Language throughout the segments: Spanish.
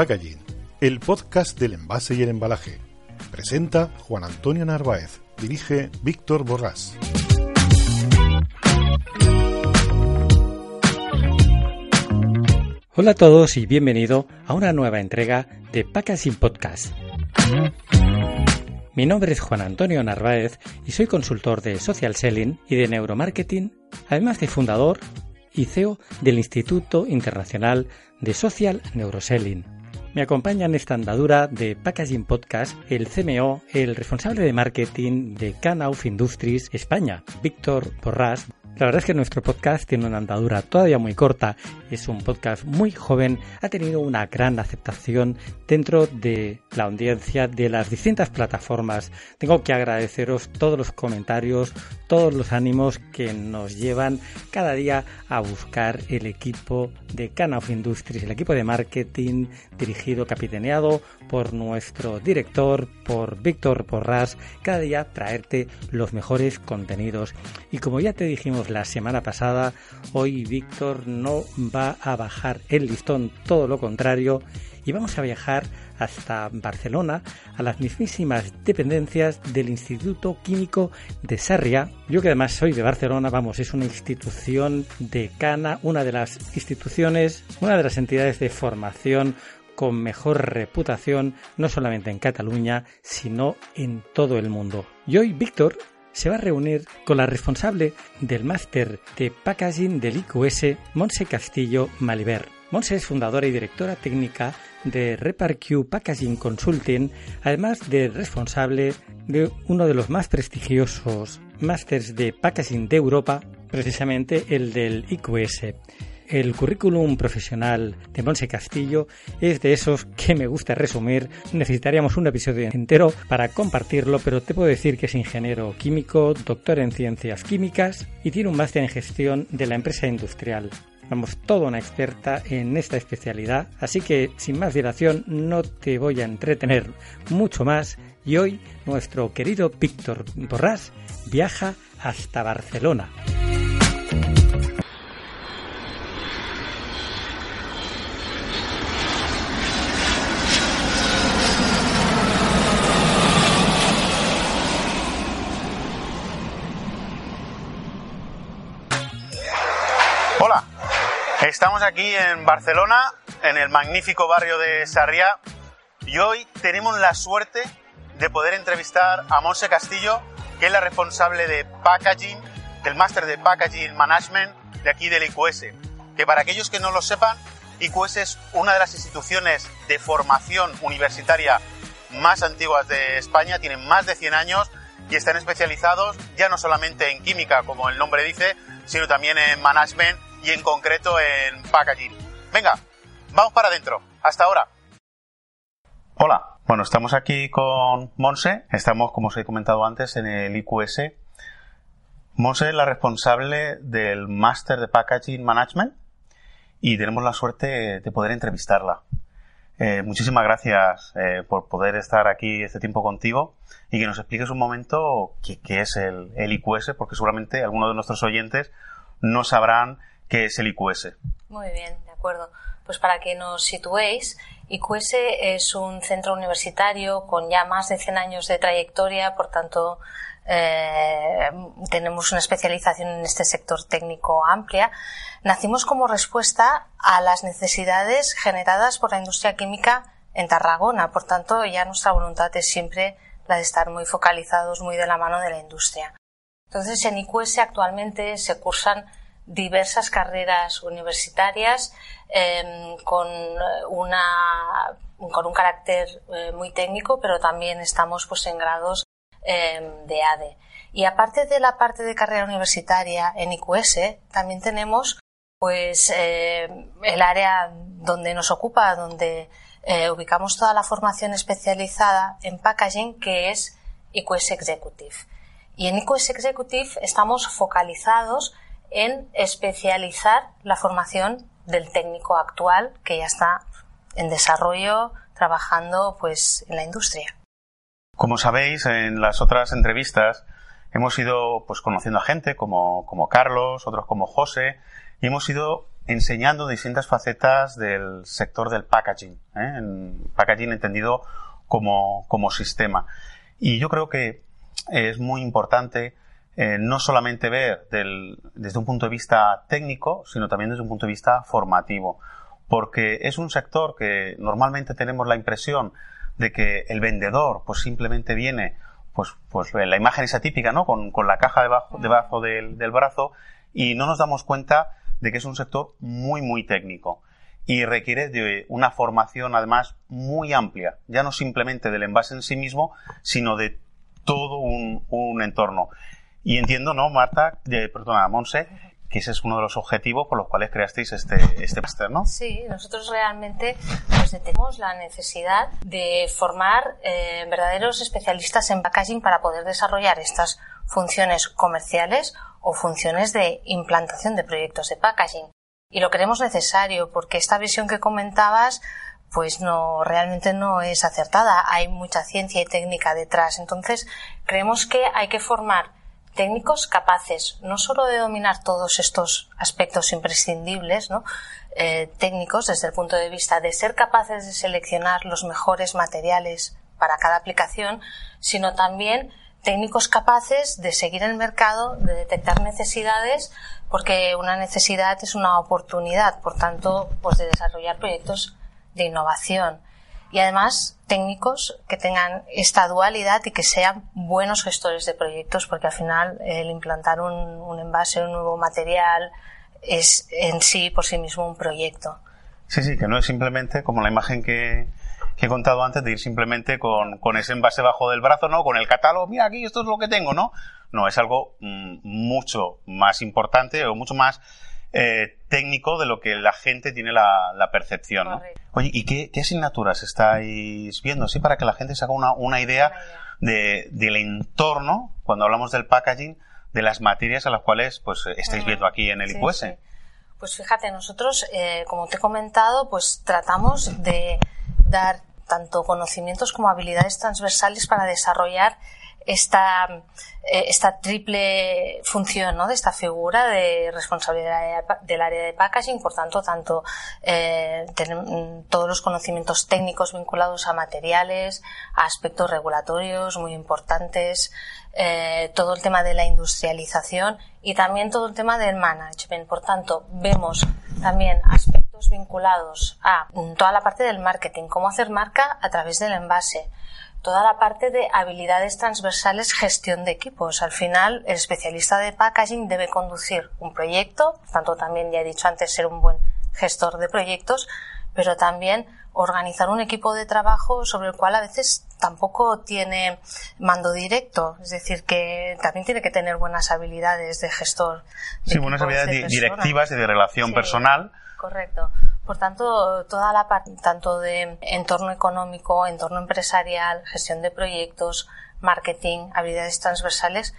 Packaging, el podcast del envase y el embalaje. Presenta Juan Antonio Narváez, dirige Víctor Borrás. Hola a todos y bienvenido a una nueva entrega de Packaging Podcast. Mi nombre es Juan Antonio Narváez y soy consultor de Social Selling y de Neuromarketing, además de fundador y CEO del Instituto Internacional de Social Neuroselling. Me acompaña en esta andadura de Packaging Podcast el CMO, el responsable de marketing de Canauf Industries España, Víctor Borrás. La verdad es que nuestro podcast tiene una andadura todavía muy corta, es un podcast muy joven, ha tenido una gran aceptación dentro de la audiencia de las distintas plataformas. Tengo que agradeceros todos los comentarios, todos los ánimos que nos llevan cada día a buscar el equipo de Cana of Industries, el equipo de marketing dirigido, capitaneado por nuestro director, por Víctor Porras, cada día traerte los mejores contenidos. Y como ya te dijimos la semana pasada, hoy Víctor no va a bajar el listón, todo lo contrario, y vamos a viajar hasta Barcelona, a las mismísimas dependencias del Instituto Químico de Sarriá. Yo que además soy de Barcelona, vamos, es una institución de Cana, una de las instituciones, una de las entidades de formación con mejor reputación, no solamente en Cataluña, sino en todo el mundo. Y hoy Víctor se va a reunir con la responsable del máster de packaging del IQS, Monse Castillo Maliver. Monse es fundadora y directora técnica de ReparQ Packaging Consulting, además de responsable de uno de los más prestigiosos másters de packaging de Europa, precisamente el del IQS. El currículum profesional de Monse Castillo es de esos que me gusta resumir. Necesitaríamos un episodio entero para compartirlo, pero te puedo decir que es ingeniero químico, doctor en ciencias químicas y tiene un máster en gestión de la empresa industrial. Vamos, toda una experta en esta especialidad, así que sin más dilación no te voy a entretener mucho más y hoy nuestro querido Víctor Borrás viaja hasta Barcelona. Estamos aquí en Barcelona, en el magnífico barrio de Sarriá, y hoy tenemos la suerte de poder entrevistar a Monse Castillo, que es la responsable de packaging, del máster de packaging management de aquí del IQS. Que para aquellos que no lo sepan, IQS es una de las instituciones de formación universitaria más antiguas de España, tienen más de 100 años y están especializados ya no solamente en química, como el nombre dice, sino también en management y en concreto en packaging. Venga, vamos para adentro. Hasta ahora. Hola, bueno, estamos aquí con Monse. Estamos, como os he comentado antes, en el IQS. Monse es la responsable del máster de packaging management y tenemos la suerte de poder entrevistarla. Eh, muchísimas gracias eh, por poder estar aquí este tiempo contigo y que nos expliques un momento qué, es el, el, IQS, porque seguramente algunos de nuestros oyentes no sabrán qué es el IQS. Muy bien, de acuerdo. Pues para que nos situéis, IQS es un centro universitario con ya más de 100 años de trayectoria, por tanto, eh, tenemos una especialización en este sector técnico amplia. Nacimos como respuesta a las necesidades generadas por la industria química en Tarragona, por tanto, ya nuestra voluntad es siempre la de estar muy focalizados, muy de la mano de la industria. Entonces, en IQS actualmente se cursan diversas carreras universitarias eh, con, una, con un carácter eh, muy técnico, pero también estamos pues, en grados eh, de ADE. Y aparte de la parte de carrera universitaria en IQS, también tenemos Pues eh, el área donde nos ocupa, donde eh, ubicamos toda la formación especializada en packaging, que es IQS Executive. Y en IQS Executive estamos focalizados en especializar la formación del técnico actual que ya está en desarrollo trabajando pues en la industria. Como sabéis, en las otras entrevistas hemos ido pues conociendo a gente como, como Carlos, otros como José, y hemos ido enseñando distintas facetas del sector del packaging, ¿eh? packaging entendido como, como sistema. Y yo creo que es muy importante eh, no solamente ver del, desde un punto de vista técnico, sino también desde un punto de vista formativo, porque es un sector que normalmente tenemos la impresión de que el vendedor pues simplemente viene pues, pues la imagen esa típica, ¿no? Con, con la caja debajo, debajo del, del brazo y no nos damos cuenta de que es un sector muy, muy técnico y requiere de una formación además muy amplia, ya no simplemente del envase en sí mismo, sino de todo un, un entorno. Y entiendo, ¿no, Marta? De, perdona, Monse, que ese es uno de los objetivos por los cuales creasteis este, este máster, ¿no? Sí, nosotros realmente pues, tenemos la necesidad de formar eh, verdaderos especialistas en packaging para poder desarrollar estas funciones comerciales o funciones de implantación de proyectos de packaging. Y lo creemos necesario porque esta visión que comentabas pues no realmente no es acertada. Hay mucha ciencia y técnica detrás. Entonces, creemos que hay que formar técnicos capaces no solo de dominar todos estos aspectos imprescindibles, ¿no? Eh, técnicos desde el punto de vista de ser capaces de seleccionar los mejores materiales para cada aplicación, sino también técnicos capaces de seguir el mercado, de detectar necesidades, porque una necesidad es una oportunidad, por tanto, pues de desarrollar proyectos de innovación y además técnicos que tengan esta dualidad y que sean buenos gestores de proyectos, porque al final el implantar un, un envase, un nuevo material, es en sí por sí mismo un proyecto. Sí, sí, que no es simplemente como la imagen que, he contado antes de ir simplemente con, con, ese envase bajo del brazo, ¿no? Con el catálogo, mira aquí, esto es lo que tengo, ¿no? No, es algo mmm, mucho más importante o mucho más eh, técnico de lo que la gente tiene la, la percepción. ¿no? Oye, ¿y qué, qué, asignaturas estáis viendo? Sí, para que la gente se haga una, una idea de, del entorno, cuando hablamos del packaging, de las materias a las cuales pues estáis viendo aquí en el. Sí, sí. Pues fíjate, nosotros, eh, como te he comentado, pues tratamos de dar tanto conocimientos como habilidades transversales para desarrollar esta, eh, esta triple función ¿no? de esta figura de responsabilidad del área de packaging, por tanto, tanto eh, todos los conocimientos técnicos vinculados a materiales, a aspectos regulatorios muy importantes, eh, todo el tema de la industrialización y también todo el tema del management. Por tanto, vemos también aspectos vinculados a toda la parte del marketing, cómo hacer marca a través del envase, toda la parte de habilidades transversales, gestión de equipos. Al final, el especialista de packaging debe conducir un proyecto, tanto también ya he dicho antes ser un buen gestor de proyectos, pero también organizar un equipo de trabajo sobre el cual a veces tampoco tiene mando directo, es decir, que también tiene que tener buenas habilidades de gestor. De sí, buenas habilidades directivas y de relación sí, personal. Correcto. Por tanto, toda la parte, tanto de entorno económico, entorno empresarial, gestión de proyectos, marketing, habilidades transversales,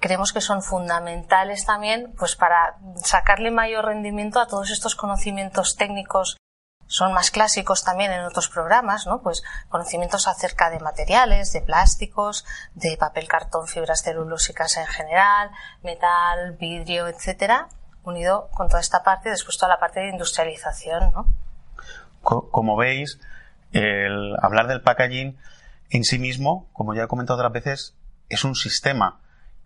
creemos que son fundamentales también pues para sacarle mayor rendimiento a todos estos conocimientos técnicos son más clásicos también en otros programas, ¿no? Pues conocimientos acerca de materiales, de plásticos, de papel, cartón, fibras celulósicas en general, metal, vidrio, etcétera, unido con toda esta parte, después toda la parte de industrialización, ¿no? Como veis, el hablar del packaging en sí mismo, como ya he comentado otras veces, es un sistema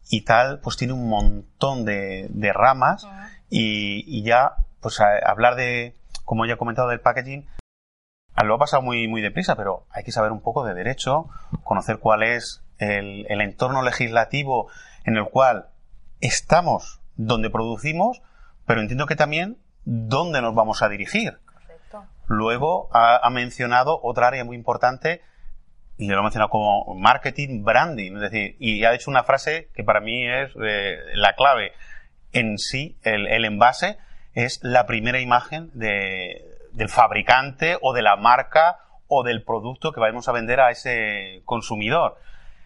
y tal, pues tiene un montón de, de ramas uh -huh. y, y, ya, pues a, hablar de, como ya he comentado, del packaging, lo ha pasado muy, muy deprisa, pero hay que saber un poco de derecho, conocer cuál es el, el entorno legislativo en el cual estamos donde producimos, pero entiendo que también dónde nos vamos a dirigir. Correcto. Luego ha, ha, mencionado otra área muy importante, y lo ha mencionado como marketing, branding, es decir, y ha hecho una frase que para mí es eh, la clave en sí, el, el envase, es la primera imagen de, del fabricante o de la marca o del producto que vamos a vender a ese consumidor.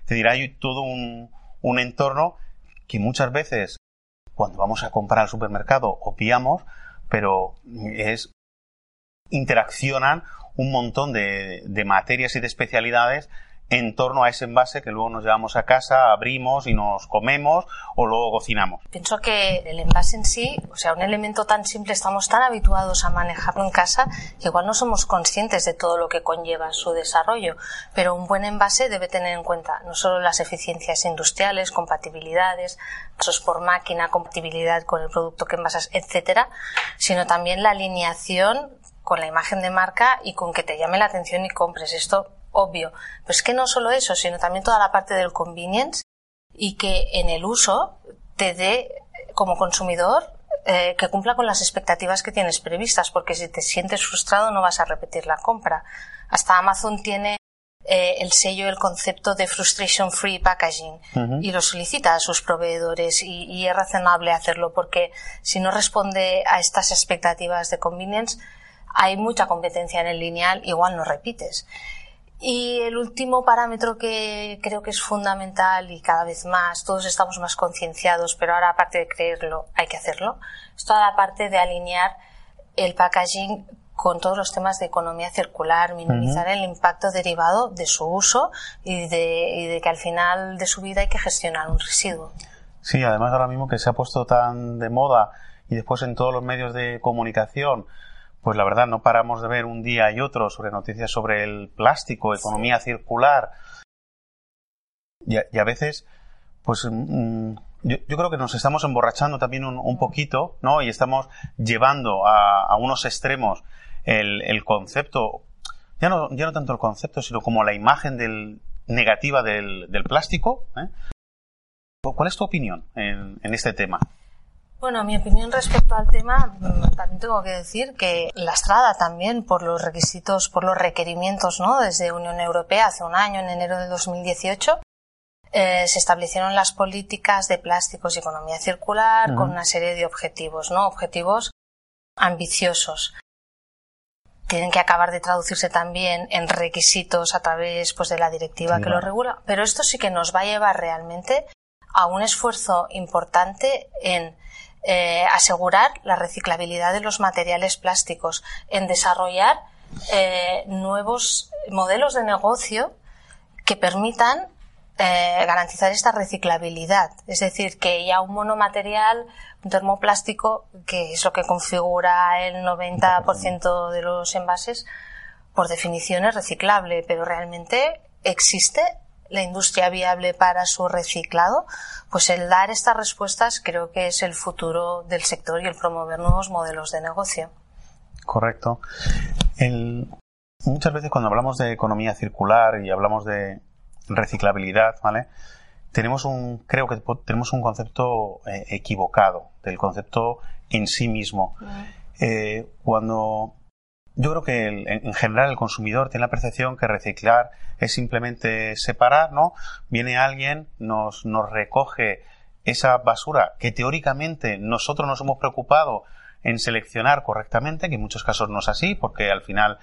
Es decir, hay todo un, un entorno que muchas veces cuando vamos a comprar al supermercado obviamos, pero es interaccionan un montón de, de materias y de especialidades en torno a ese envase que luego nos llevamos a casa, abrimos y nos comemos o luego cocinamos. Pienso que el envase en sí, o sea, un elemento tan simple, estamos tan habituados a manejarlo en casa que igual no somos conscientes de todo lo que conlleva su desarrollo. Pero un buen envase debe tener en cuenta no solo las eficiencias industriales, compatibilidades, pasos por máquina, compatibilidad con el producto que envasas, etcétera, sino también la alineación con la imagen de marca y con que te llame la atención y compres. Esto obvio. Pero es que no solo eso, sino también toda la parte del convenience y que en el uso te dé como consumidor eh, que cumpla con las expectativas que tienes previstas, porque si te sientes frustrado no vas a repetir la compra. Hasta Amazon tiene eh, el sello, el concepto de frustration free packaging y lo solicita a sus proveedores y, y, es razonable hacerlo porque si no responde a estas expectativas de convenience hay mucha competencia en el lineal, igual no repites. Y el último parámetro que creo que es fundamental y cada vez más, todos estamos más concienciados, pero ahora aparte de creerlo, hay que hacerlo, es toda la parte de alinear el packaging con todos los temas de economía circular, minimizar el impacto derivado de su uso y de, y de que al final de su vida hay que gestionar un residuo. Sí, además ahora mismo que se ha puesto tan de moda y después en todos los medios de comunicación pues la verdad no paramos de ver un día y otro sobre noticias sobre el plástico, economía circular. Y a, y a, veces, pues mm, yo, yo, creo que nos estamos emborrachando también un, un poquito, ¿no? Y estamos llevando a, a unos extremos el, el, concepto, ya no, ya no tanto el concepto, sino como la imagen del, negativa del, del plástico. ¿eh? ¿Cuál es tu opinión en, en este tema? Bueno, mi opinión respecto al tema, también tengo que decir que lastrada también por los requisitos, por los requerimientos, ¿no? Desde Unión Europea hace un año, en enero de 2018, eh, se establecieron las políticas de plásticos y economía circular uh -huh. con una serie de objetivos, ¿no? Objetivos ambiciosos. Tienen que acabar de traducirse también en requisitos a través pues, de la directiva sí, que lo regula, pero esto sí que nos va a llevar realmente a un esfuerzo importante en eh, asegurar la reciclabilidad de los materiales plásticos, en desarrollar eh, nuevos modelos de negocio que permitan eh, garantizar esta reciclabilidad. Es decir, que ya un monomaterial, un termoplástico, que es lo que configura el 90% de los envases, por definición es reciclable, pero realmente existe la industria viable para su reciclado, pues el dar estas respuestas creo que es el futuro del sector y el promover nuevos modelos de negocio. Correcto. El, muchas veces cuando hablamos de economía circular y hablamos de reciclabilidad, ¿vale? Tenemos un, creo que tenemos un concepto eh, equivocado del concepto en sí mismo. Mm. Eh, cuando yo creo que el, en general el consumidor tiene la percepción que reciclar es simplemente separar, ¿no? Viene alguien, nos, nos recoge esa basura que teóricamente nosotros nos hemos preocupado en seleccionar correctamente, que en muchos casos no es así, porque al final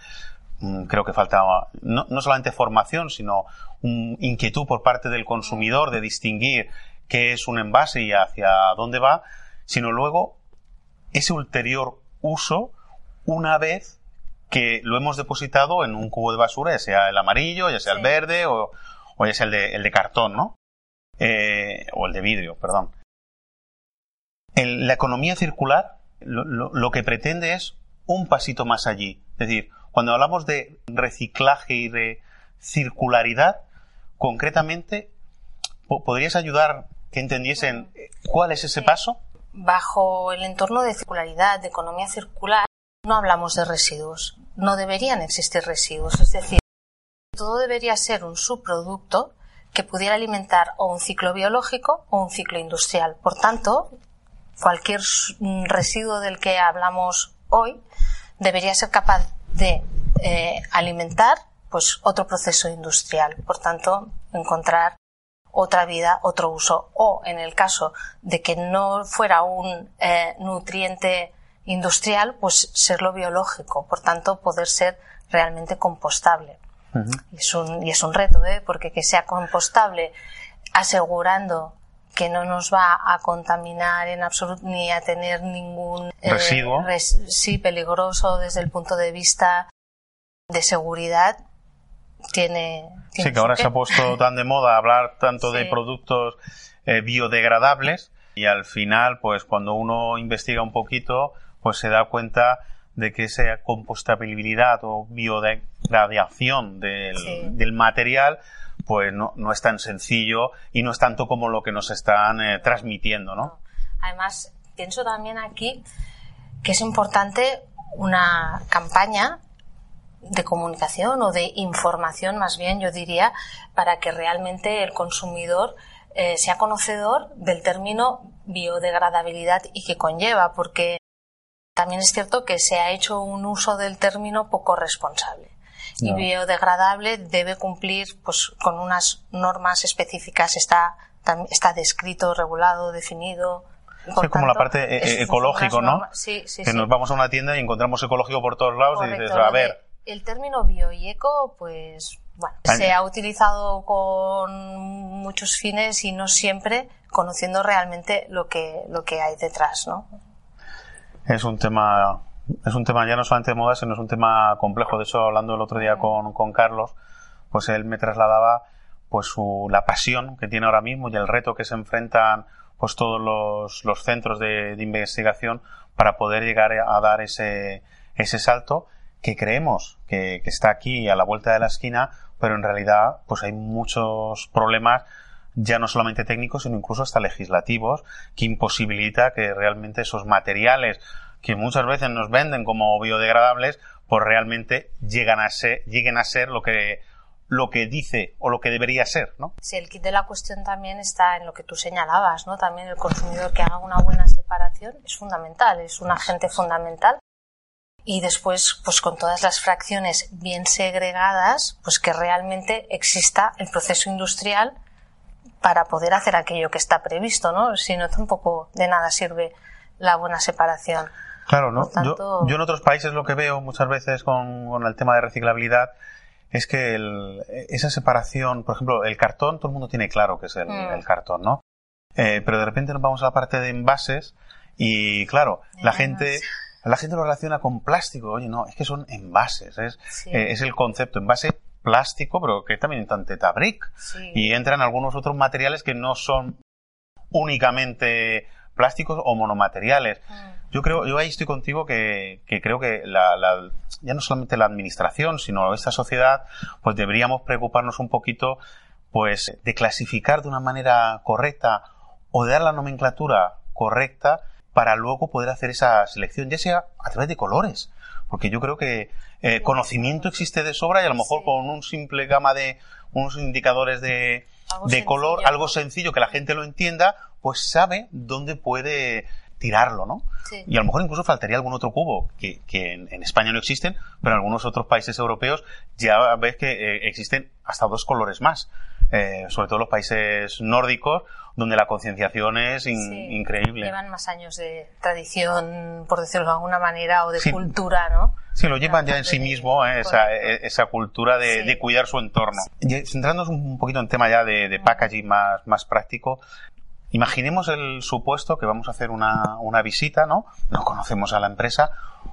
mmm, creo que falta no, no, solamente formación, sino un inquietud por parte del consumidor de distinguir qué es un envase y hacia dónde va, sino luego ese ulterior uso una vez que lo hemos depositado en un cubo de basura, ya sea el amarillo, ya sea sí. el verde o, o, ya sea el de, el de cartón, ¿no? Eh, o el de vidrio, perdón. El, la economía circular lo, lo, lo, que pretende es un pasito más allí. Es decir, cuando hablamos de reciclaje y de circularidad, concretamente, ¿podrías ayudar que entendiesen cuál es ese paso? Bajo el entorno de circularidad, de economía circular, no hablamos de residuos. No deberían existir residuos. Es decir, todo debería ser un subproducto que pudiera alimentar o un ciclo biológico o un ciclo industrial. Por tanto, cualquier residuo del que hablamos hoy debería ser capaz de eh, alimentar pues otro proceso industrial. Por tanto, encontrar otra vida, otro uso. O en el caso de que no fuera un eh, nutriente industrial, pues serlo biológico, por tanto poder ser realmente compostable. y, es un, y es un reto, ¿eh? porque que sea compostable asegurando que no nos va a contaminar en absoluto ni a tener ningún eh, residuo. sí, peligroso desde el punto de vista de seguridad. Tiene, sí, que ahora se ha puesto tan de moda hablar tanto de productos eh, biodegradables y al final, pues cuando uno investiga un poquito, pues se da cuenta de que esa compostabilidad o biodegradación del, del material pues no, no, es tan sencillo y no es tanto como lo que nos están eh, transmitiendo, ¿no? Además, pienso también aquí que es importante una campaña de comunicación o de información, más bien, yo diría, para que realmente el consumidor eh, sea conocedor del término biodegradabilidad y que conlleva, porque también es cierto que se ha hecho un uso del término poco responsable. Y biodegradable debe cumplir pues, con unas normas específicas, está, está descrito, regulado, definido. Es como la parte ecológico, ¿no? Sí, sí, que nos vamos a una tienda y encontramos ecológico por todos lados y dices, a ver. El término bio y eco, pues, bueno, se ha utilizado con muchos fines y no siempre conociendo realmente lo que, lo que hay detrás, ¿no? Es un tema es un tema ya no solamente de moda, sino es un tema complejo. De hecho, hablando el otro día con, con Carlos, pues él me trasladaba pues su, la pasión que tiene ahora mismo y el reto que se enfrentan pues todos los, los centros de, de, investigación para poder llegar a dar ese, ese salto que creemos que, que, está aquí a la vuelta de la esquina, pero en realidad pues hay muchos problemas ya no solamente técnicos, sino incluso hasta legislativos, que imposibilita que realmente esos materiales que muchas veces nos venden como biodegradables, pues realmente llegan a ser, lleguen a ser lo que lo que dice o lo que debería ser, ¿no? Sí, el kit de la cuestión también está en lo que tú señalabas, ¿no? También el consumidor que haga una buena separación es fundamental, es un agente fundamental. Y después, pues con todas las fracciones bien segregadas, pues que realmente exista el proceso industrial para poder hacer aquello que está previsto, ¿no? Si no, tampoco de nada sirve la buena separación. Claro, ¿no? Yo, en otros países lo que veo muchas veces con, el tema de reciclabilidad es que esa separación, por ejemplo, el cartón, todo el mundo tiene claro que es el, mm. cartón, ¿no? Eh, pero de repente nos vamos a la parte de envases y, claro, la gente, la gente lo relaciona con plástico. Oye, no, es que son envases, es, eh, es el concepto, envase plástico, pero que también en tetabric. Y entran algunos otros materiales que no son únicamente plásticos o monomateriales. Mm. Yo creo, yo ahí estoy contigo que, creo que la, ya no solamente la administración, sino esta sociedad, pues deberíamos preocuparnos un poquito, pues, de clasificar de una manera correcta o de dar la nomenclatura correcta para luego poder hacer esa selección, ya sea a través de colores. Porque yo creo que eh, conocimiento existe de sobra y a lo mejor con un simple gama de unos indicadores de, de color, algo sencillo que la gente lo entienda, pues sabe dónde puede tirarlo, ¿no? Y a lo mejor incluso faltaría algún otro cubo que, que en, España no existen, pero en algunos otros países europeos ya ves que eh, existen hasta dos colores más. Eh, sobre todo los países nórdicos, donde la concienciación es increíble. Llevan más años de tradición, por decirlo de alguna manera, o de cultura, ¿no? Sí, lo llevan ya en sí mismo, eh, esa, esa, cultura de, de, cuidar su entorno. Y centrándonos un poquito en tema ya de, de packaging más, más práctico, Imaginemos el supuesto que vamos a hacer una, una visita, ¿no? No conocemos a la empresa.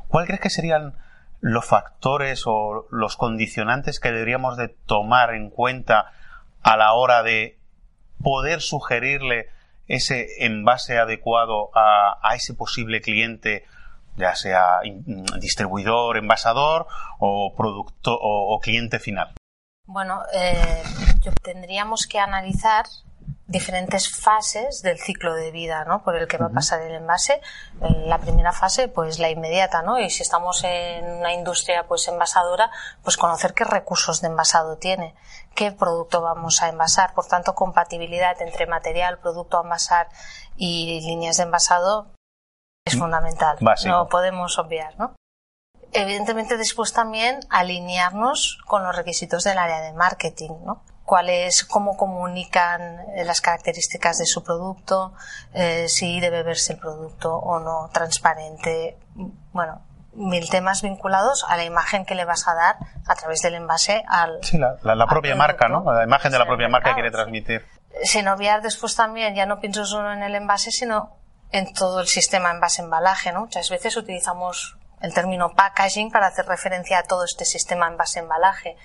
¿Cuál crees que serían los factores o los condicionantes que deberíamos de tomar en cuenta a la hora de poder sugerirle ese envase adecuado a, ese posible cliente, ya sea distribuidor, envasador o producto o, cliente final? Bueno, eh, tendríamos que analizar diferentes fases del ciclo de vida ¿no? por el que va a pasar el envase. la primera fase, pues la inmediata, ¿no? Y si estamos en una industria pues envasadora, pues conocer qué recursos de envasado tiene, qué producto vamos a envasar. Por tanto, compatibilidad entre material, producto a envasar y líneas de envasado es fundamental. No podemos obviar, ¿no? Evidentemente después también alinearnos con los requisitos del área de marketing, ¿no? Cuál es, cómo comunican eh, las características de su producto, eh, si debe verse el producto o no, transparente, bueno, mil temas vinculados a la imagen que le vas a dar a través del envase al. Sí, la, la- la propia marca, ¿no? La imagen de la propia marca que quiere sí. transmitir. Sin obviar después también, ya no pienso solo en el envase, sino en todo el sistema envase-embalaje, ¿no? Muchas veces utilizamos el término packaging para hacer referencia a todo este sistema envase-embalaje.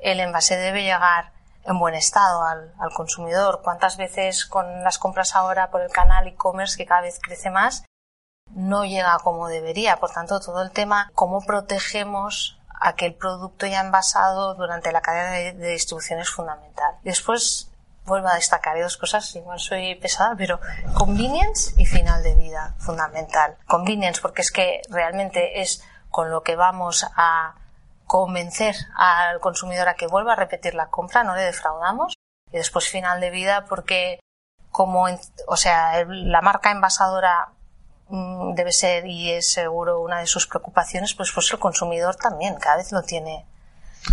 El envase debe llegar en buen estado al, al consumidor. ¿Cuántas veces con las compras ahora por el canal e-commerce, que cada vez crece más, no llega como debería? Por tanto, todo el tema, cómo protegemos aquel producto ya envasado durante la cadena de, de distribución es fundamental. Después, vuelvo a destacar dos cosas, igual soy pesada, pero convenience y final de vida, fundamental. Convenience, porque es que realmente es con lo que vamos a convencer al consumidor a que vuelva a repetir la compra, no le defraudamos. Y después final de vida, porque como, en- o sea, la marca envasadora mm, debe ser y es seguro una de sus preocupaciones, pues pues el consumidor también cada vez lo tiene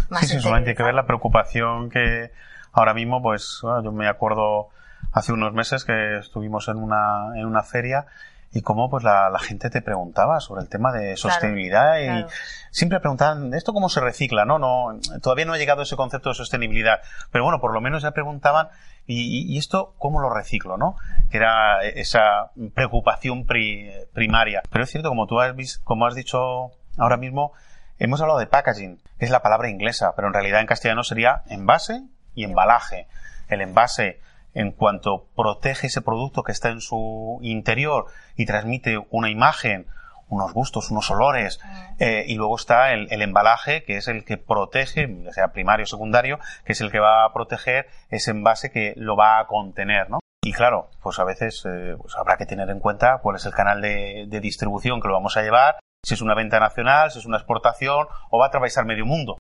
más Sí, sí, solamente hay que ver la preocupación que ahora mismo, pues bueno, yo me acuerdo hace unos meses que estuvimos en una, en una feria y cómo pues la, la gente te preguntaba sobre el tema de sostenibilidad y claro. siempre preguntaban esto cómo se recicla, ¿no? no todavía no ha llegado ese concepto de sostenibilidad, pero bueno, por lo menos ya preguntaban y, esto cómo lo reciclo, ¿no? Que era esa preocupación pri- primaria. Pero es cierto, como tú has, como has dicho ahora mismo, hemos hablado de packaging, que es la palabra inglesa, pero en realidad en castellano sería envase y embalaje. El envase, en cuanto protege ese producto que está en su interior y transmite una imagen, unos gustos, unos olores, eh, y luego está el, el embalaje, que es el que protege, ya sea primario o secundario, que es el que va a proteger ese envase que lo va a contener, ¿no? Y claro, pues a veces eh, pues habrá que tener en cuenta cuál es el canal de, de distribución que lo vamos a llevar, si es una venta nacional, si es una exportación o va a atravesar medio mundo.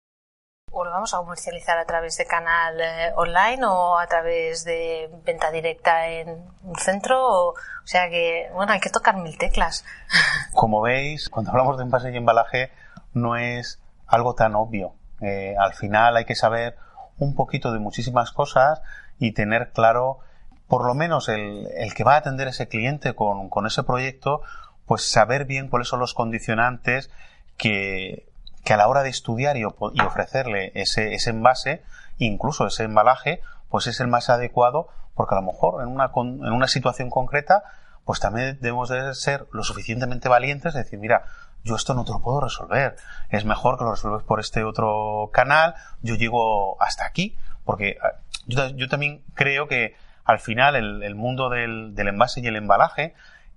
Vamos a comercializar a través de canal eh, online o a través de venta directa en un centro. O, o sea que, bueno, hay que tocar mil teclas. Como veis, cuando hablamos de envase y embalaje, no es algo tan obvio. Eh, al final hay que saber un poquito de muchísimas cosas y tener claro, por lo menos el, el que va a atender ese cliente con, con ese proyecto, pues saber bien cuáles son los condicionantes que, que a la hora de estudiar y, y ofrecerle ese, ese envase, incluso ese embalaje, pues es el más adecuado, porque a lo mejor en una, en una situación concreta, pues también debemos de ser lo suficientemente valientes de decir, mira, yo esto no te lo puedo resolver, es mejor que lo resuelves por este otro canal, yo llego hasta aquí, porque ah, yo, yo también creo que al final el, el mundo del envase y el embalaje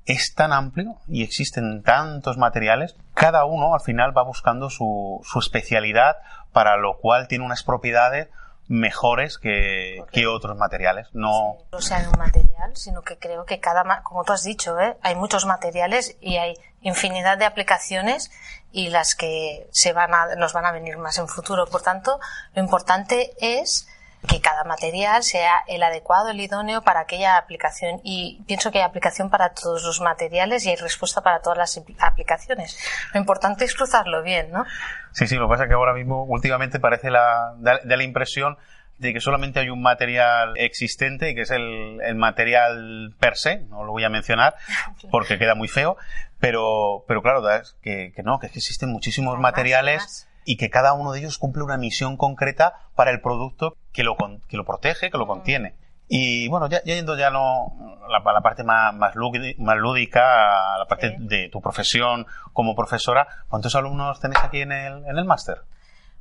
es tan amplio y existen tantos materiales, cada uno al final va buscando su, su especialidad, para lo cual tiene unas propiedades mejores que, que otros materiales. No, No sea un material, sino que creo que cada, como tú has dicho, ¿eh? hay muchos materiales y hay infinidad de aplicaciones y las que se van a, nos van a venir más en futuro. Por tanto, lo importante es que cada material sea el adecuado, el idóneo para aquella aplicación. Y pienso que hay aplicación para todos los materiales y hay respuesta para todas las aplicaciones. Lo importante es cruzarlo bien, ¿no? Sí, sí, lo que pasa es que ahora mismo últimamente parece la, da, da la impresión de que solamente hay un material existente y que es el, el material per se, no lo voy a mencionar porque queda muy feo, pero, pero claro, que, que no, que es que existen muchísimos materiales. Y que cada uno de ellos cumple una misión concreta para el producto que lo, con- que lo protege, que lo contiene. Y bueno, ya, ya yendo ya no la, a la parte más, más, lúdi- más lúdica, a la parte Sí. de tu profesión como profesora, ¿cuántos alumnos tenéis aquí en el, en el máster?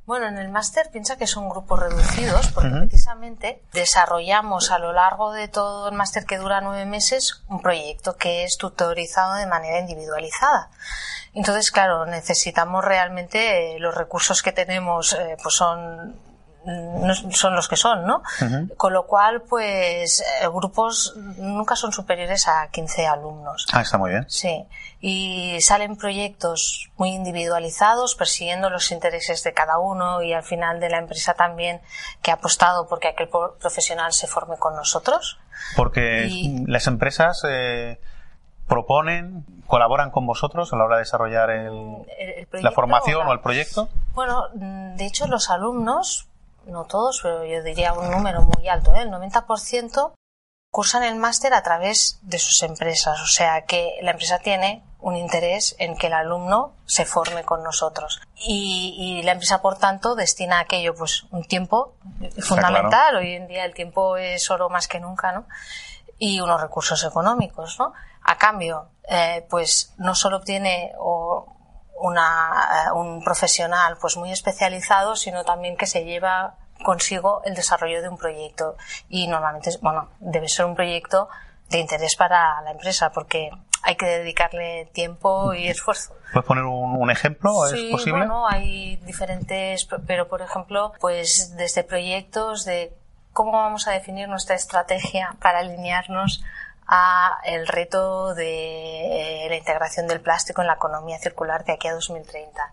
Bueno, en el máster piensa que son grupos reducidos porque precisamente desarrollamos a lo largo de todo el máster que dura nueve meses un proyecto que es tutorizado de manera individualizada. Entonces, claro, necesitamos realmente eh, los recursos que tenemos, eh, pues son son los que son, ¿no? Ujú. Con lo cual, pues, eh, grupos nunca son superiores a 15 alumnos. Ah, está muy bien. Sí, y salen proyectos muy individualizados, persiguiendo los intereses de cada uno y al final de la empresa también que ha apostado porque aquel profesional se forme con nosotros. Porque Y- las empresas eh, proponen, colaboran con vosotros a la hora de desarrollar el- la formación o el proyecto. Bueno, mm, de hecho los alumnos no todos, pero yo diría un número muy alto, ¿eh? el 90% cursan el máster a través de sus empresas, o sea que la empresa tiene un interés en que el alumno se forme con nosotros. Y, y la empresa, por tanto, destina a aquello pues un tiempo fundamental. Hoy en día el tiempo es oro más que nunca, ¿no? Y unos recursos económicos, ¿no? A cambio, eh, pues no solo obtiene o, una, eh, un profesional pues muy especializado, sino también que se lleva consigo el desarrollo de un proyecto. Y normalmente, bueno, debe ser un proyecto de interés para la empresa, porque hay que dedicarle tiempo y esfuerzo. ¿Puedes poner un, un ejemplo? ¿Es sí, posible? bueno, hay diferentes, pero por ejemplo, pues desde proyectos de cómo vamos a definir nuestra estrategia para alinearnos a el reto de la integración del plástico en la economía circular de aquí a 2030.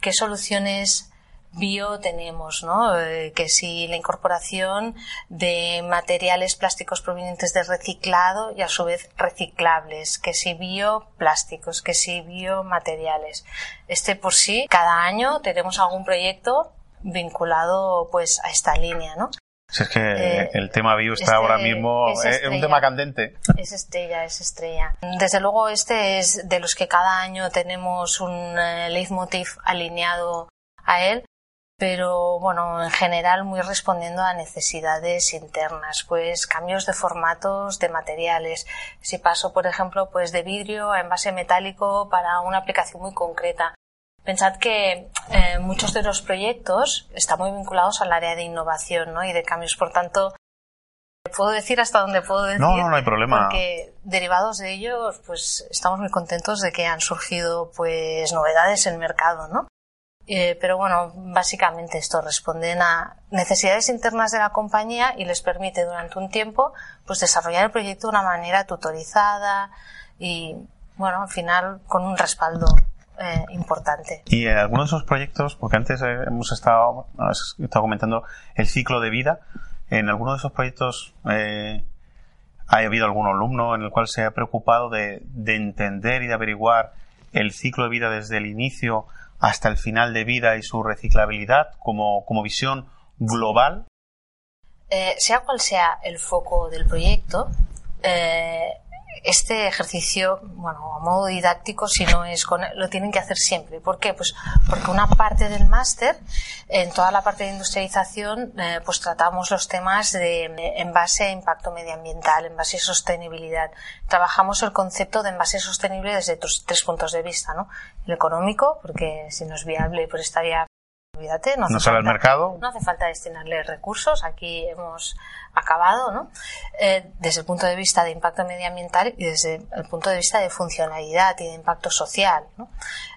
¿Qué soluciones bio tenemos, ¿no? Eh, que si la incorporación de materiales plásticos provenientes de reciclado y a su vez reciclables, que si bioplásticos, que si biomateriales. Este por sí, cada año tenemos algún proyecto vinculado pues a esta línea, ¿no? Si es que Eh, el tema bio está este ahora mismo, es es, un tema candente. Es estrella, es estrella. Desde luego este es de los que cada año tenemos un eh, leitmotiv alineado a él, pero bueno, en general muy respondiendo a necesidades internas, pues cambios de formatos de materiales. Si paso, por ejemplo, pues de vidrio a envase metálico para una aplicación muy concreta. Pensad que eh, muchos de los proyectos están muy vinculados al área de innovación ¿no? y de cambios. Por tanto, puedo decir hasta donde puedo decir. No, no, no hay problema. Porque derivados de ello, pues estamos muy contentos de que han surgido pues novedades en el mercado, ¿no? Eh, pero bueno, básicamente esto responden a necesidades internas de la compañía y les permite durante un tiempo pues desarrollar el proyecto de una manera tutorizada y bueno, al final con un respaldo eh, importante. Y en algunos de esos proyectos, porque antes eh, hemos estado, has estado comentando el ciclo de vida, en algunos de esos proyectos eh, ha habido algún alumno en el cual se ha preocupado de, de entender y de averiguar el ciclo de vida desde el inicio hasta el final de vida y su reciclabilidad como, como visión global. Eh, sea cual sea el foco del proyecto, eh, este ejercicio, bueno, a modo didáctico, si no es con, lo tienen que hacer siempre. ¿Por qué? Pues porque una parte del máster, en toda la parte de industrialización, eh, pues tratamos los temas de eh, envase a impacto medioambiental, envase a sostenibilidad. Trabajamos el concepto de envase sostenible desde tres puntos de vista, ¿no? El económico, porque si no es viable, pues estaría olvídate, no, hace No sale al falta- mercado. No hace falta destinarle recursos, aquí hemos acabado, ¿no? Eh, desde el punto de vista de impacto medioambiental y desde el punto de vista de funcionalidad y de impacto social, ¿no?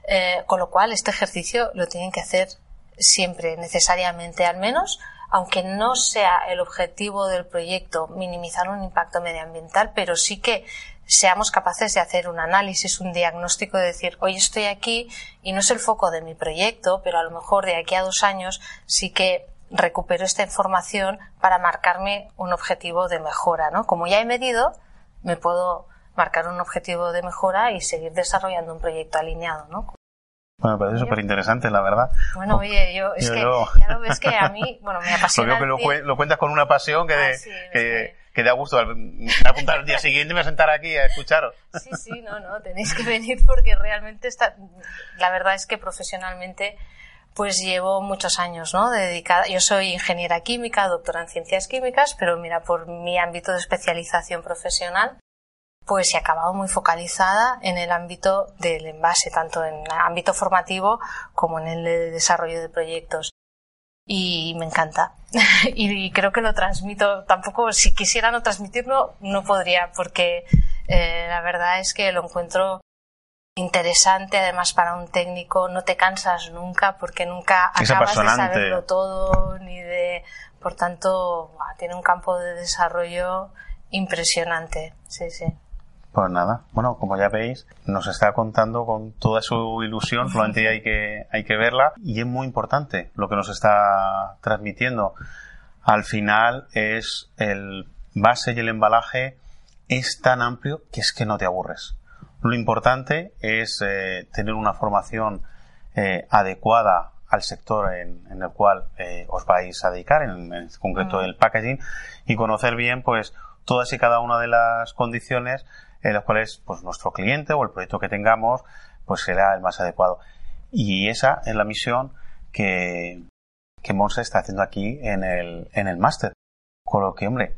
Eh, con lo cual, este ejercicio lo tienen que hacer siempre, necesariamente, al menos, aunque no sea el objetivo del proyecto minimizar un impacto medioambiental, pero sí que seamos capaces de hacer un análisis, un diagnóstico de decir, hoy estoy aquí y no es el foco de mi proyecto, pero a lo mejor de aquí a dos años sí que recupero esta información para marcarme un objetivo de mejora, ¿no? Como ya he medido, me puedo marcar un objetivo de mejora y seguir desarrollando un proyecto alineado, ¿no? Bueno, me parece súper interesante, la verdad. Bueno, oye, yo, es Yo- que yo- ya lo ves que a mí, bueno, me apasiona. veo que lo, cue- lo cuentas con una pasión que, Ah, de- sí, que, es que da gusto. Al- apuntar el día siguiente y me sentar aquí a escucharos. Sí, sí, no, no, tenéis que venir porque realmente está, la verdad es que profesionalmente pues llevo muchos años, ¿no? Dedicada, yo soy ingeniera química, doctora en ciencias químicas, pero mira, por mi ámbito de especialización profesional, pues he acabado muy focalizada en el ámbito del envase, tanto en el ámbito formativo como en el de desarrollo de proyectos. Y me encanta. y creo que lo transmito. Tampoco, si quisiera no transmitirlo, no podría, porque eh, la verdad es que lo encuentro interesante, además para un técnico no te cansas nunca porque nunca Es acabas de saberlo todo ni de por tanto tiene un campo de desarrollo impresionante sí sí Pues nada, bueno, como ya veis, nos está contando con toda su ilusión, solamente hay que, hay que verla, y es muy importante lo que nos está transmitiendo. Al final es el base y el embalaje es tan amplio que es que no te aburres. Lo importante es eh, tener una formación eh, adecuada al sector en, en el cual eh, os vais a dedicar, en, en concreto el packaging, y conocer bien pues todas y cada una de las condiciones en las cuales pues nuestro cliente o el proyecto que tengamos pues será el más adecuado. Y esa es la misión que, que Monse está haciendo aquí en el, en el máster. Con lo que, hombre,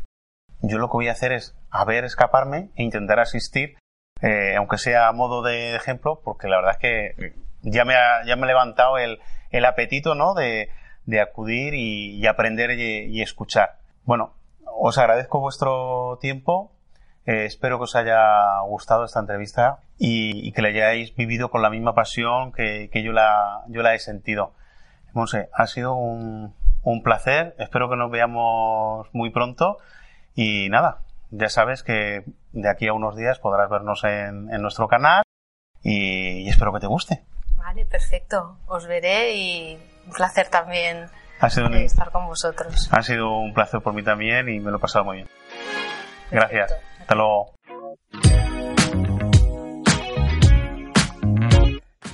yo lo que voy a hacer es a ver escaparme e intentar asistir, eh, aunque sea a modo de ejemplo, porque la verdad es que ya me ha, ya me ha levantado el, el apetito, ¿no? De, de acudir y, aprender y escuchar. Bueno, os agradezco vuestro tiempo. Eh, espero que os haya gustado esta entrevista y, y que la hayáis vivido con la misma pasión que, que yo, la, yo la he sentido. Monse, ha sido un, un placer. Espero que nos veamos muy pronto. Y nada, ya sabes que de aquí a unos días podrás vernos en, en nuestro canal y, y espero que te guste. Vale, perfecto. Os veré y un placer también Ha sido, un, estar con vosotros. ha sido un placer por mí también y me lo he pasado muy bien. Gracias. Hasta luego.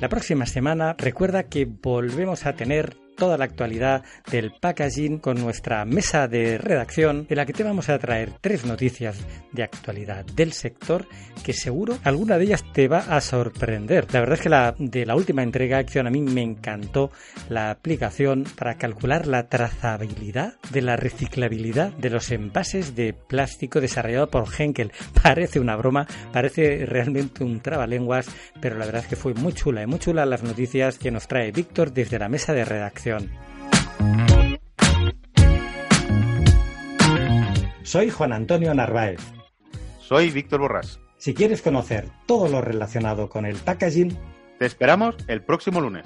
La próxima semana recuerda que volvemos a tener toda la actualidad del packaging con nuestra mesa de redacción en la que te vamos a traer tres noticias de actualidad del sector que seguro alguna de ellas te va a sorprender. La verdad es que la de la última entrega acción a mí me encantó la aplicación para calcular la trazabilidad de la reciclabilidad de los envases de plástico desarrollado por Henkel. Parece una broma, parece realmente un trabalenguas, pero la verdad es que fue muy chula y muy chula las noticias que nos trae Víctor desde la mesa de redacción. Soy Juan Antonio Narváez. Soy Víctor Borrás. Si quieres conocer todo lo relacionado con el packaging, Te esperamos el próximo lunes.